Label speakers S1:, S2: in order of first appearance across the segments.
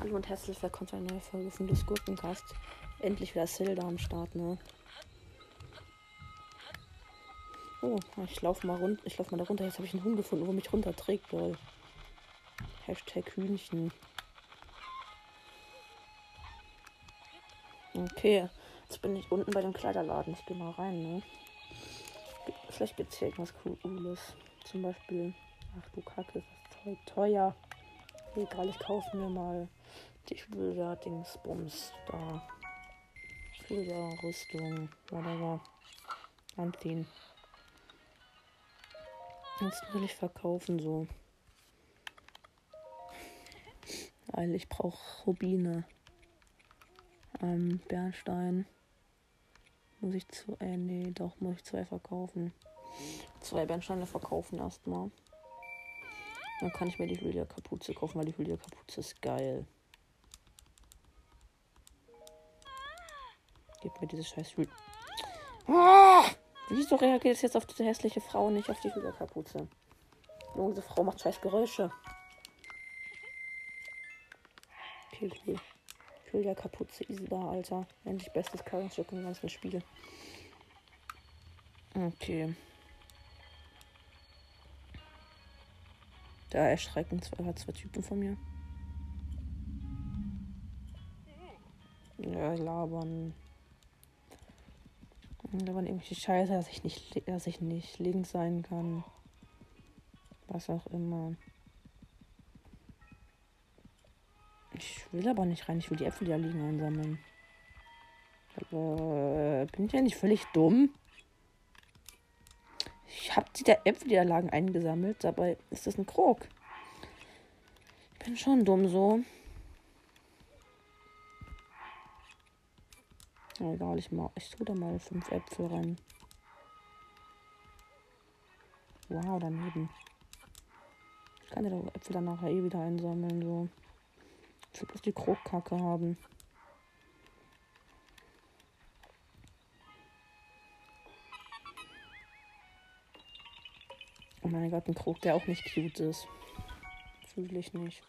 S1: Hallo und herzlich willkommen zu einer neuen Folge von Das Gurkencast. Endlich wieder Zelda am Start, ne? Oh, ich laufe mal rund, ich laufe mal da runter. Jetzt habe ich einen Hund gefunden, wo mich runterträgt, lol. Hashtag Hühnchen. Okay, jetzt bin ich unten bei dem Kleiderladen. Ich gehe mal rein, ne? Vielleicht es hier irgendwas Cooles. Zum Beispiel, ach du Kacke, ist das teuer. Egal, ich kaufe mir mal die Schuljahr-Dingsbums da. Schuljahr-Rüstung, whatever. Anziehen. Jetzt will ich verkaufen so. Weil ich brauche Rubine. Ähm, Bernstein. Muss ich zu. Äh, nee, doch, muss ich zwei verkaufen. Zwei Bernsteine verkaufen erstmal. Dann kann ich mir die Hylia-Kapuze kaufen, weil die Hylia-Kapuze ist geil. Gib mir diese scheiß Hylia. Ah! Wieso reagiert es jetzt auf diese hässliche Frau nicht auf die Hylia-Kapuze? Diese Frau macht scheiß Geräusche. Cool. Hylia-Kapuze, easy da, Alter. Endlich bestes Charakterstück im ganzen Spiel. Okay. Da erschrecken zwei, zwei Typen von mir. Ja, labern. Labern irgendwelche Scheiße, dass ich nicht, dass ich nicht links sein kann. Was auch immer. Ich will aber nicht rein. Ich will die Äpfel, die da liegen, einsammeln. Aber, bin ich ja nicht völlig dumm? Ich habe die der Äpfel, die da lagen, eingesammelt. Dabei ist das ein Krog. Ich bin schon dumm so. Egal, ich, mal, ich tue da mal fünf Äpfel rein. Wow, daneben. Ich kann ja doch Äpfel dann nachher eh wieder einsammeln. So. Ich will bloß die Krogkacke haben. Mein Gott, ein Krog, der auch nicht cute ist. Fühle ich nicht.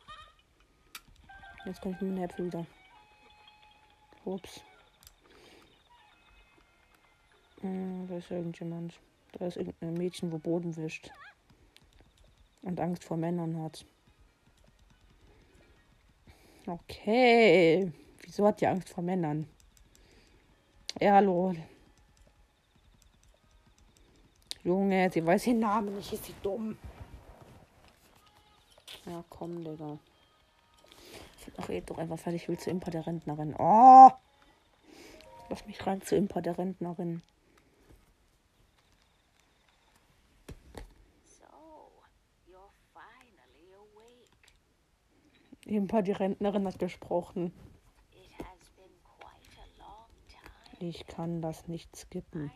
S1: Jetzt kommt mit den Äpfel wieder. Ups. Äh, da ist irgendjemand. Da ist irgendein Mädchen, wo Boden wischt. Und Angst vor Männern hat. Okay. Wieso hat die Angst vor Männern? Ja, hallo. Junge, sie weiß den Namen nicht, ist sie dumm. Ja, komm, Digga. Ach, red doch einfach fertig. Ich will zu Impa der Rentnerin. Oh! Lass mich rein zu Impa der Rentnerin. Impa die Rentnerin hat gesprochen. Ich kann das nicht skippen.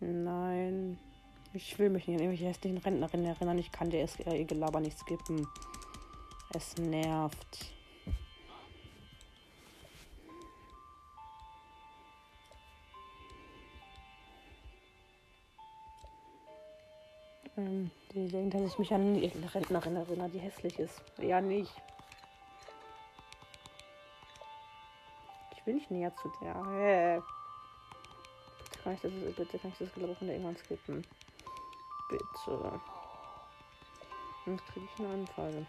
S1: Nein. Ich will mich nicht an irgendwelche hässlichen Rentnerinnen erinnern. Ich kann dir ihr Gelaber nicht skippen. Es nervt. Ähm, die denkt, dass ich mich an irgendeine Rentnerin erinnere, die hässlich ist. Ja, nicht. Ich will nicht näher zu der. Kann ich das, bitte kann ich das Glaube der irgendwann skippen. Bitte. Sonst kriege ich einen Anfall.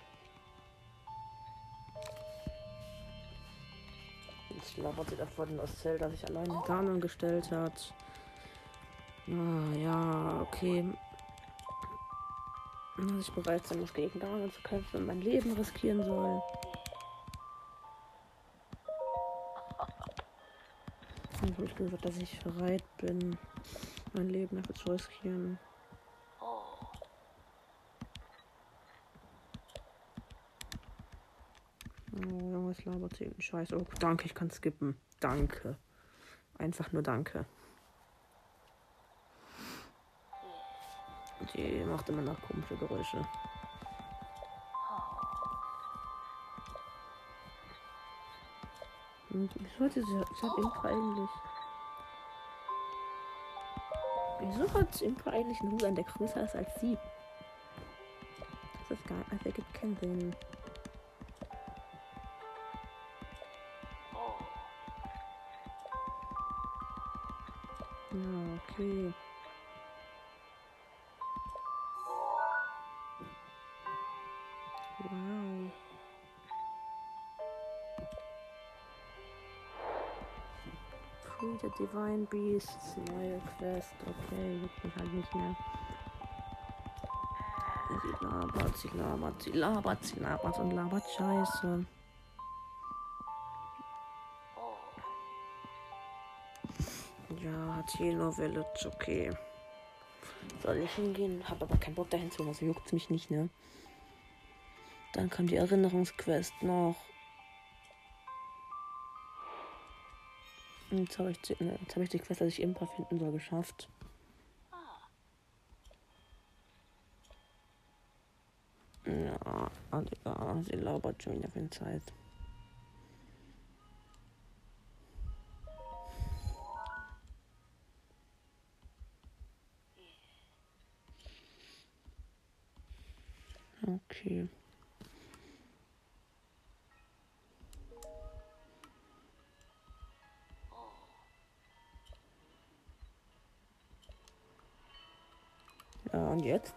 S1: Jetzt labert sie davon, dass Zelda sich allein in Kanon gestellt hat. Ah, ja, okay. Dass ich bereit sein muss, gegen Ganon zu kämpfen und mein Leben riskieren soll. Dann habe ich gesagt, dass ich bereit bin, mein Leben dafür zu riskieren. Oh, was labert sie? Scheiße. Oh, danke, ich kann skippen. Danke. Einfach nur danke. Die macht immer noch komische Geräusche. Und wieso hat diese hat Impa eigentlich. Wieso hat Impa eigentlich einen Hut der größer ist als sie? Das ist gar. Das ergibt keinen Sinn. Divine Beasts, neue Quest. Okay, juckt mich halt nicht mehr. Sie labert, sie labert, sie labert, sie labert und labert Scheiße. Ja, hat Yellow Village, okay. Soll ich hingehen? Hab aber keinen Bock dahin zu, also juckt's mich nicht, ne? Dann kam die Erinnerungsquest noch. Jetzt habe ich, die- ne, hab ich die Quest, dass ich Impa finden soll, geschafft. Ja, ah, Digga, sie labert schon wieder für Zeit. Okay. Ja, und jetzt?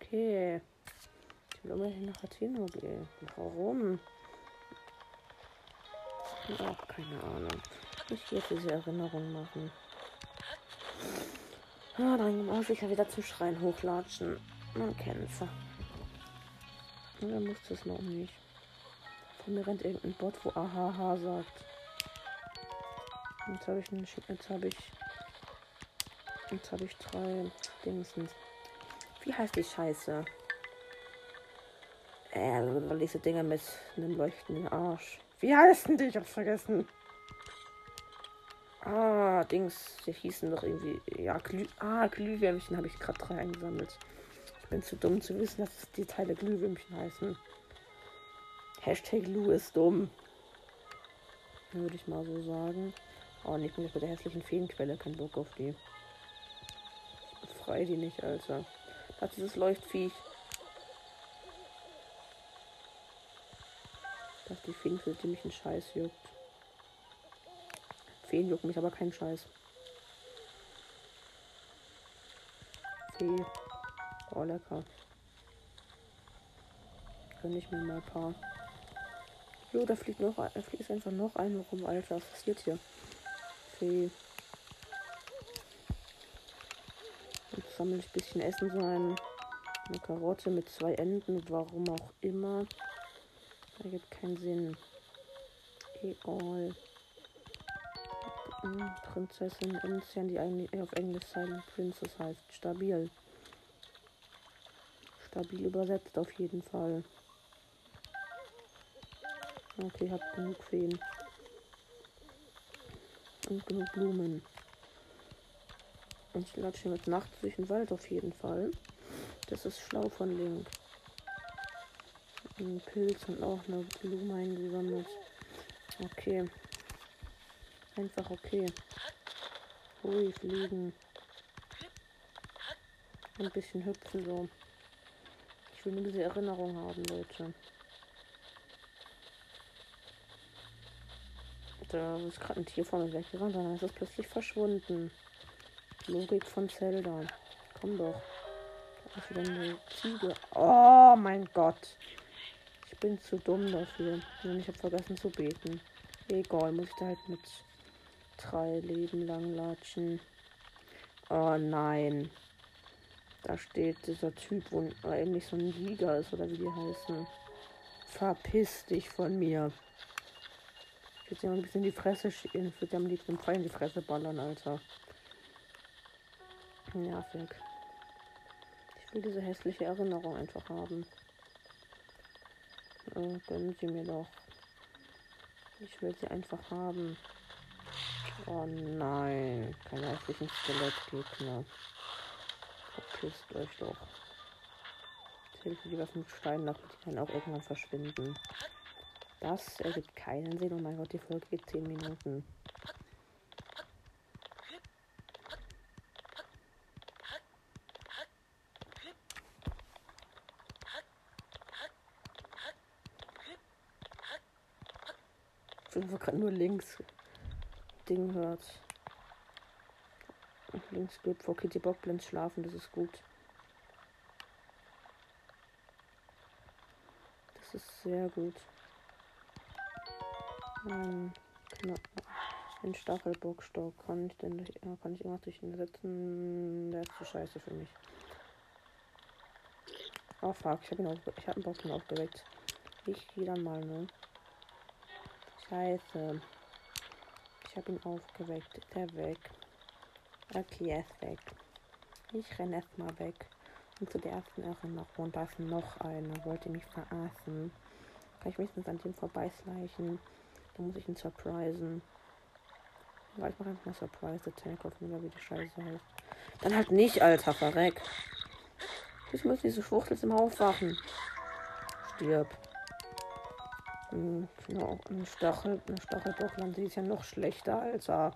S1: Okay. Ich will unbedingt nach Atheno gehen. Warum? Ach, keine Ahnung. Ich jetzt diese Erinnerung machen. Ah, dann muss ich ja wieder zum Schrein hochlatschen. Man kennt's. Und dann muss das noch nicht. Von mir rennt irgendein Bot, wo Ahaha sagt. Jetzt habe ich einen Schick, jetzt habe ich. Jetzt habe ich drei Dingsens. Wie heißt die Scheiße? Äh, diese Dinger mit einem leuchtenden Arsch. Wie heißen die? Ich hab's vergessen. Ah, Dings, die hießen doch irgendwie. Ja, Glüh. Ah, Glühwürmchen habe ich gerade drei eingesammelt. Ich bin zu dumm zu wissen, dass die Teile Glühwürmchen heißen. Hashtag Lu ist dumm. Würde ich mal so sagen. Oh, nicht mit der hässlichen Feenquelle. Kein Bock auf die. Ich befreie die nicht, Alter. Hat dieses Leuchtviech. Dass die Feenquelle ziemlich einen Scheiß juckt. Feen juckt mich aber keinen Scheiß. Fee. Oh, lecker. Gönn ich mir mal ein paar. Jo, da fliegt noch ein, da fliegt einfach noch eine rum, Alter. Was passiert hier? Fee. Jetzt sammle ich ein bisschen Essen sein. Eine Karotte mit zwei Enden, warum auch immer. Ergibt keinen Sinn. Egal. Hm, Prinzessin Enzian, die eigentlich auf Englisch Silent Princess heißt. Stabil. Stabil übersetzt auf jeden Fall. Okay, hab genug Feen. Und genug Blumen. Und ich latsche mit Nacht durch den Wald auf jeden Fall. Das ist schlau von Link. Ein Pilz und auch eine Blume eingesammelt. Okay. Einfach okay. Hui, fliegen. Ein bisschen hüpfen so. Ich will nur diese Erinnerung haben, Leute. Da ist gerade ein Tier vor mir weggerannt, dann ist es plötzlich verschwunden. Logik von Zelda. Komm doch. Da ist wieder eine Ziege. Oh mein Gott. Ich bin zu dumm dafür. Und ich habe vergessen zu beten. Egal, muss ich da halt mit drei Leben lang latschen. Oh nein. Da steht dieser Typ, wo eigentlich so ein Liga ist, oder wie die heißen. Verpiss dich von mir. Ich würde mal ein bisschen in die Fresse schieben. Ich würde dir am liebsten einen in die Fresse ballern, Alter. Nervig. Ich will diese hässliche Erinnerung einfach haben. Gönnen Sie mir doch. Ich will sie einfach haben. Oh nein. Keine hässlichen Skelettgegner. Verpisst euch doch. Zählt die Waffen mit Steinen ab, die können auch irgendwann verschwinden. Das ergibt keinen Sinn. Oh mein Gott, die Folge geht 10 Minuten. Ich habe gerade nur links Ding hört. Links gibt vor Kitty Bockblins schlafen, das ist gut. Das ist sehr gut. Ein, ein Stachelbockstock. Kann ich denn ja, kann ich irgendwas durch ihn ersetzen? Der ist zu scheiße für mich. Oh fuck, ich habe ihn, auf, ich hab einen Bock aufgeweckt. Ich gehe dann mal, ne? Scheiße. Ich habe ihn aufgeweckt. Ist er weg? Okay, er ist weg. Ich renne erstmal weg. Und zu der ersten Erinnerung. Und da ist noch einer. Wollte mich verarschen. Kann ich wenigstens an dem vorbeischleichen? Dann muss ich ihn surprisen. Ja, ich mache einfach mal Surprise Attack, auf mir wie die Scheiße heißt. Dann halt nicht, Alter, verreck. Ich muss diese Schwuchtel zum Aufwachen. Stirb. Hm, genau, ein Stachel, ein Stachelbockland, die ist ja noch schlechter, Alter.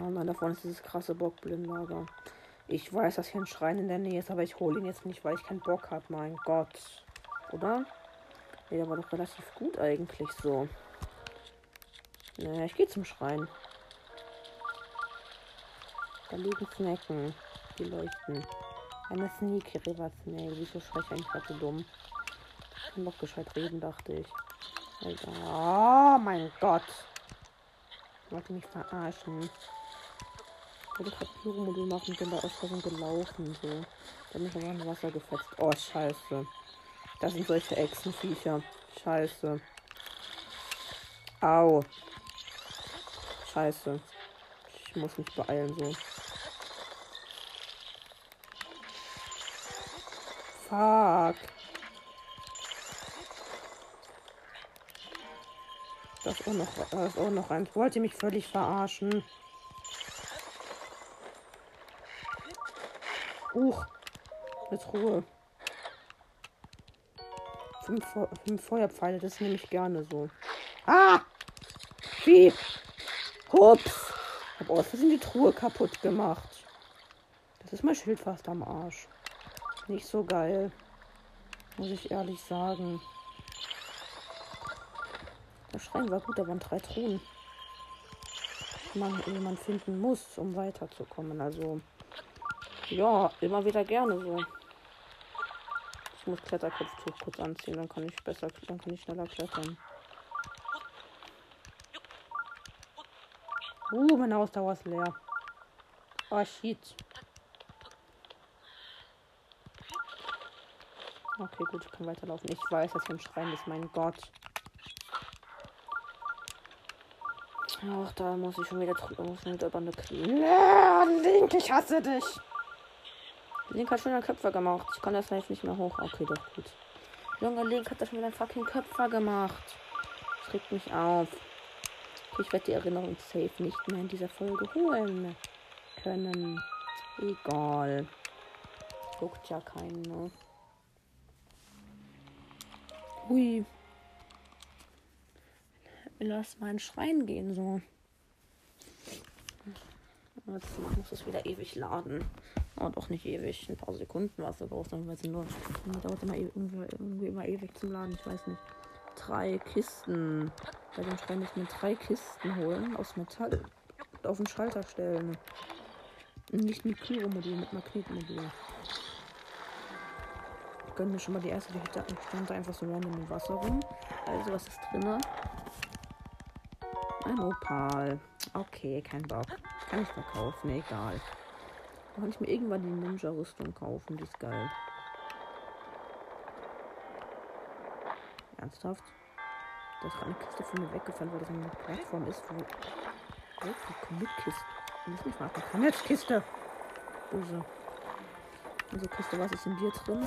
S1: Oh nein, da vorne ist dieses krasse Bockblindlager. Ich weiß, dass hier ein Schrein in der Nähe ist, aber ich hole ihn jetzt nicht, weil ich keinen Bock habe. Mein Gott. Oder? Nee, der war doch relativ gut eigentlich so. Naja, ich gehe zum Schrein. Da liegen Snacken. Die leuchten. Eine Sneaky River Snail. Wieso schrei ich eigentlich gerade so dumm? Ich kann doch gescheit reden, dachte ich. Alter. Oh mein Gott. Ich wollte mich verarschen. Ich wollte gerade Pyro-Modul machen und bin da aus gelaufen. So. Dann ist aber in Wasser gefetzt. Oh, scheiße. Das sind solche Echsenviecher. Scheiße. Au. Scheiße. Ich muss mich beeilen so. Fuck. Das ist auch noch, das ist auch noch eins. Wollte mich völlig verarschen. Huch. Jetzt Ruhe. Fünf, fünf Feuerpfeile, das nehme ich gerne so. Ah! Wie? Ups. Ich habe aus Versehen die Truhe kaputt gemacht. Das ist mein Schild fast am Arsch. Nicht so geil. Muss ich ehrlich sagen. Der Schrein war gut, da waren drei Truhen. Man, die man finden muss, um weiterzukommen. Also, ja, immer wieder gerne so. Muss Kletterkopftuch kurz anziehen, dann kann ich besser, dann kann ich schneller klettern. Uh, meine Ausdauer ist leer. Oh shit. Okay, gut, ich kann weiterlaufen. Ich weiß, dass hier ein Schrein ist, mein Gott. Ach, da muss ich schon wieder muss schon wieder über eine Knie. Link, ich hasse dich. Link hat schon einen Köpfer gemacht. Ich kann das live nicht mehr hoch. Okay, doch gut. Junge, Link hat da schon wieder einen fucking Köpfer gemacht. Das regt mich auf. Ich werde die Erinnerung safe nicht mehr in dieser Folge holen können. Egal. Juckt ja keinen, ne? Hui. Lass mal in Schrein gehen, so. Jetzt muss es wieder ewig laden. Oh, doch nicht ewig. Ein paar Sekunden war es aber auch dann, weil sie nur. dauert immer irgendwie, immer ewig zum Laden. Ich weiß nicht. Drei Kisten. Bei dem Schrein muss man drei Kisten holen aus Metall. Und auf den Schalter stellen. Nicht mit Pyro-Modul, mit Magnetmodul. Ich gönne mir schon mal die erste. Ich stand da einfach so random im Wasser rum. Also, was ist drin? Ein Opal. Okay, kein Bock. Kann ich verkaufen, egal. Kann ich mir irgendwann die Ninja-Rüstung kaufen, die ist geil. Ernsthaft? Da ist eine Kiste von mir weggefallen, weil das eine Plattform ist, wo. Oh, Comic-Kiste. Muss nicht warten. Komm jetzt, Kiste! Böse. Also Kiste, was ist in dir drin?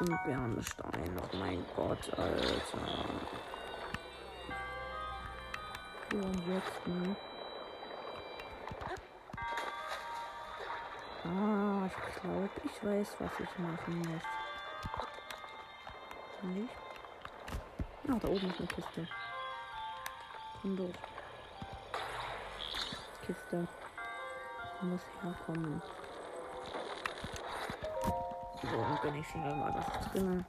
S1: Ein Bernstein. Oh mein Gott, Alter. für ansonsten. Ah, ich glaube, ich weiß, was ich machen muss. Nicht? Ah, da oben ist eine Kiste. Komm durch. Kiste. Muss herkommen. So, dann bin ich schnell mal was drin.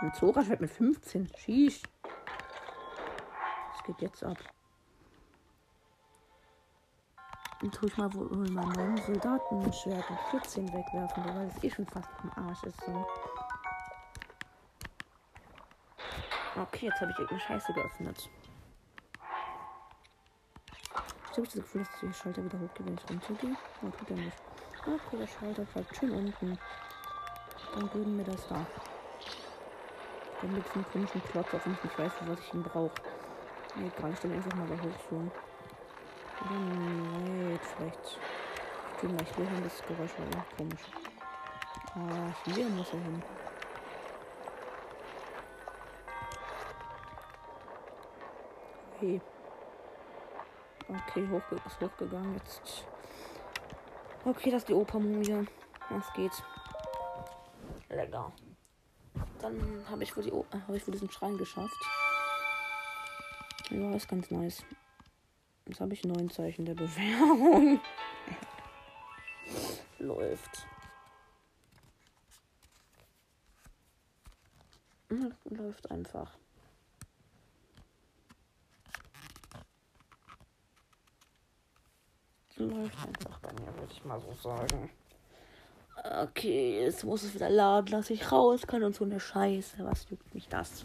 S1: Ein Zora-Schwert mit 15. Schieß. Was geht jetzt ab? Dann tue ich mal wohl meinen Soldatenschwert mit 14 wegwerfen, weil es eh schon fast am Arsch ist. So. Okay, jetzt habe ich irgendeine Scheiße geöffnet. Ich habe das Gefühl, dass der Schalter wieder hochgeht, wenn ich runtergehe. Ja, tut er nicht. Okay, der Schalter bleibt schön unten. Dann geben wir das da. Dann mit diesem komischen Klotz, auf dem ich nicht weiß, was ich ihn brauche. Egal, ich stelle einfach mal da hoch so. Oder nee, vielleicht. Ich mal hier hin, das Geräusch war komisch. Ah, hier muss er hin. Okay. Okay, hoch, ist hochgegangen jetzt. Okay, das ist die Opermumie. Was geht? Lecker. Dann habe ich, wohl die, äh, hab ich wohl diesen Schrein geschafft. Ja, ist ganz nice. Jetzt habe ich neun Zeichen der Bewährung. Läuft. Läuft einfach. Läuft einfach bei mir, würde ich mal so sagen. Okay, jetzt muss es wieder laden, dass ich raus kann und so eine Scheiße. Was juckt mich das?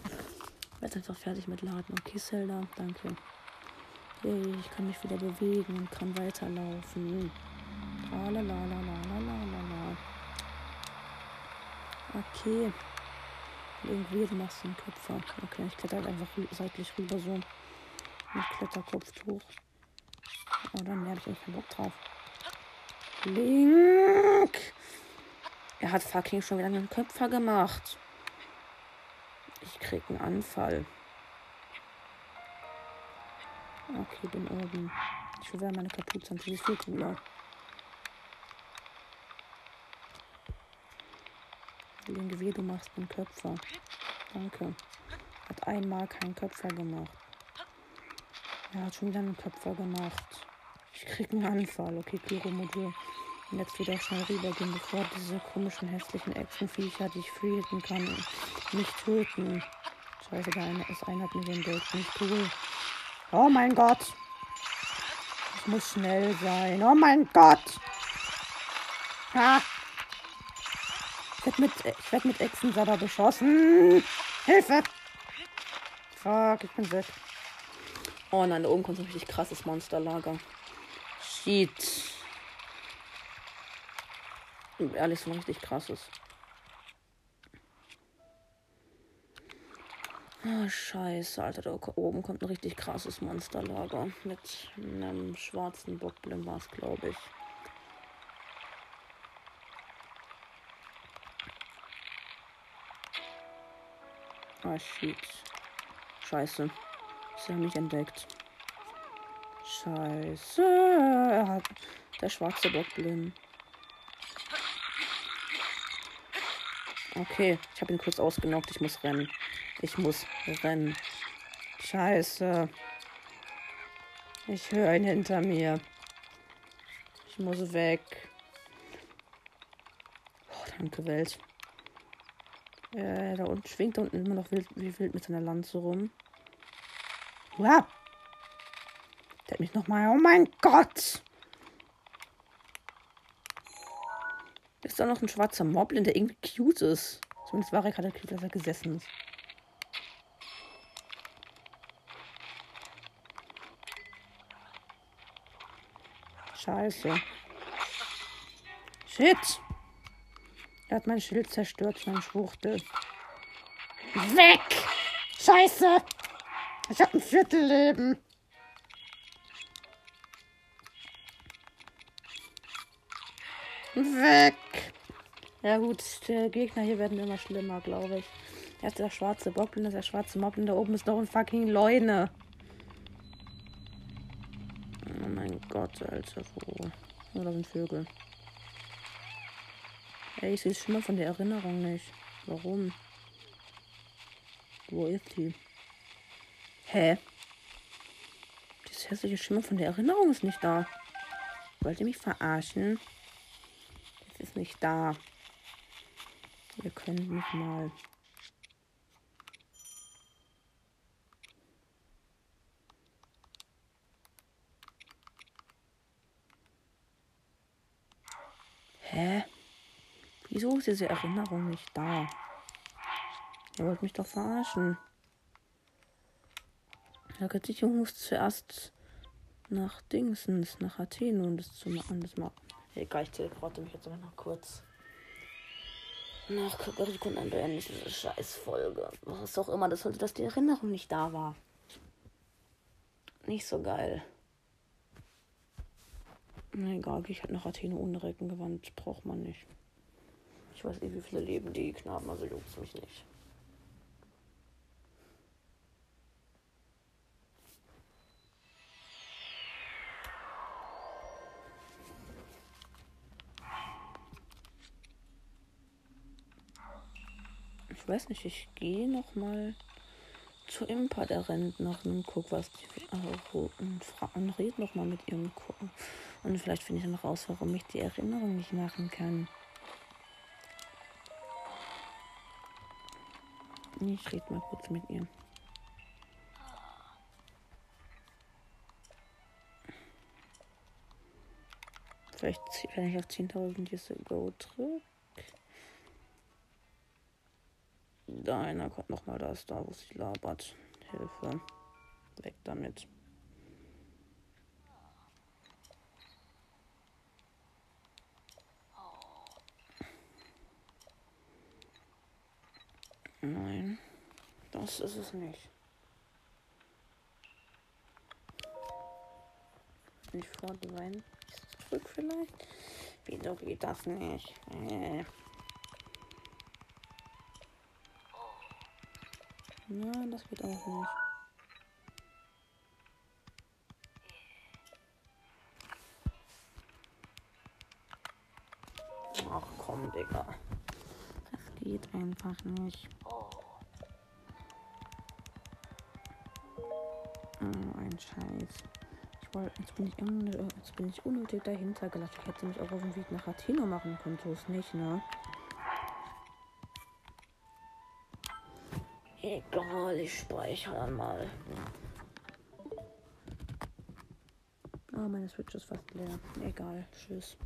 S1: Jetzt einfach fertig mit Laden. Okay, Zelda, danke. Yay, ich kann mich wieder bewegen und kann weiterlaufen. Tralalalalalala. Okay. Irgendwie, du machst einen Köpfer. Okay, ich kletter halt einfach seitlich rüber so. Mit Kletterkopftuch. Oh, dann habe ich echt keinen Bock drauf. Link! Er hat fucking schon wieder einen Köpfer gemacht. Ich krieg einen Anfall. Okay, bin oben. Ich will meine Kapuze an. Die ist viel cooler. Linke, wie du machst einen Köpfer. Danke. Hat einmal keinen Köpfer gemacht. Er hat schon wieder einen Köpfer gemacht. Ich krieg einen Anfall. Okay, Pyro-Modul. Und jetzt wieder schnell rübergehen, bevor diese komischen hässlichen Echsenviecher, die ich frieden kann, mich töten. Scheiße, der eine ist einer hat mir den Bild nicht cool. Oh mein Gott. Ich muss schnell sein. Oh mein Gott. Ha. Ich werde mit, ich werd mit Echsensaber beschossen. Hilfe. Fuck, ich bin weg. Oh nein, da oben kommt ein richtig krasses Monsterlager. Shit. Ehrlich, so ein richtig krasses. Oh, scheiße, Alter. Da oben kommt ein richtig krasses Monsterlager. Mit einem schwarzen Bockblin war es, glaube ich. Ah, shit. Scheiße. Sie haben mich entdeckt. Scheiße. Er hat der schwarze Bockblin. Okay, ich habe ihn kurz ausgenockt. Ich muss rennen. Ich muss rennen. Scheiße. Ich höre ihn hinter mir. Ich muss weg. Oh, danke, Welt. Äh, da unten schwingt da unten immer noch wild, wie wild mit seiner Lanze rum. Wow. Der hat mich nochmal. Oh mein Gott! Ist da noch ein schwarzer Moblin, der irgendwie cute ist. Zumindest war er gerade cute, als er gesessen ist. Scheiße. Shit. Er hat mein Schild zerstört, mein Schwuchtel. Weg! Scheiße! Ich hab ein Viertelleben. Weg! Ja gut, die Gegner hier werden immer schlimmer, glaube ich. Erst der schwarze Boblin, das ist der schwarze Moblin, da oben ist noch ein fucking Leune. Oh mein Gott, Alter, wo? Oh, da sind Vögel. Ey, ich sehe es schon mal von der Erinnerung nicht. Warum? Wo ist die? Hä? Das hässliche Schimmer von der Erinnerung ist nicht da. Wollt ihr mich verarschen? Das ist nicht da. Ihr könnt mich mal. Hä? Wieso ist diese Erinnerung nicht da? Ihr wollt mich doch verarschen. Der Versicherung muss zuerst nach Dingsens, nach Athen und das zu machen. Das machen. Egal, ich teleporte mich jetzt mal noch kurz. Nach Sekunden beende ich diese Scheißfolge. Was auch immer das sollte, dass die Erinnerung nicht da war. Nicht so geil. Egal, ich halt nach Athen ohne Reckengewand. Braucht man nicht. Ich weiß eh, wie viele leben die Knaben, also juckt mich nicht. Ich weiß nicht, ich gehe noch mal zu Impa der Rentnerin und guck, was die äh, und, und red noch mal mit ihrem gucken. Und vielleicht finde ich dann raus, warum ich die Erinnerung nicht machen kann. Ich rede mal kurz mit ihr. Vielleicht, wenn ich auf 10.000 Years Ago drücke. Da einer kommt nochmal, da ist da, wo sie labert. Hilfe. Weg damit. Nein, das ist es nicht. Ich frage rein. Zurück vielleicht? Wieso geht das nicht? Äh. Nein, das geht auch nicht. Ach komm, Digga. Geht einfach nicht. Oh, ein Scheiß. Ich wollte, jetzt bin ich, un jetzt bin ich unnötig dahinter gelassen. Ich hätte mich auch auf dem Weg nach Athena machen können, so ist nicht, ne? Egal, ich speichere mal. Ah, meine Switch ist fast leer. Egal, tschüss.